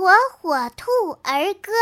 火火兔儿歌。